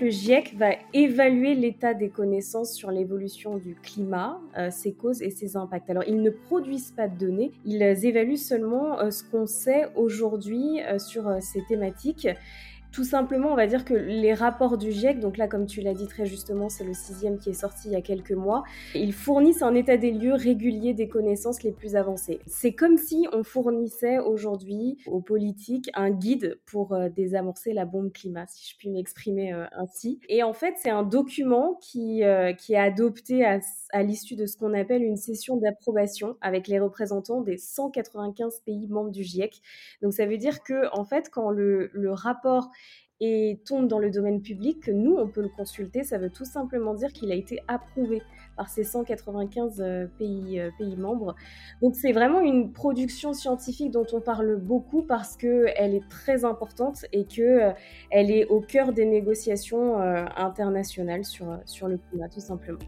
le GIEC va évaluer l'état des connaissances sur l'évolution du climat, euh, ses causes et ses impacts. Alors, ils ne produisent pas de données, ils évaluent seulement euh, ce qu'on sait aujourd'hui euh, sur ces thématiques tout simplement, on va dire que les rapports du GIEC, donc là, comme tu l'as dit très justement, c'est le sixième qui est sorti il y a quelques mois, ils fournissent un état des lieux régulier des connaissances les plus avancées. C'est comme si on fournissait aujourd'hui aux politiques un guide pour euh, désamorcer la bombe climat, si je puis m'exprimer euh, ainsi. Et en fait, c'est un document qui, euh, qui est adopté à, l'issue de ce qu'on appelle une session d'approbation avec les représentants des 195 pays membres du GIEC. Donc ça veut dire que, en fait, quand le rapport et tombe dans le domaine public, nous, on peut le consulter. Ça veut tout simplement dire qu'il a été approuvé par ces 195 euh, pays, euh, pays membres. Donc c'est vraiment une production scientifique dont on parle beaucoup parce qu'elle est très importante et qu'elle euh, est au cœur des négociations internationales sur, sur le climat, tout simplement.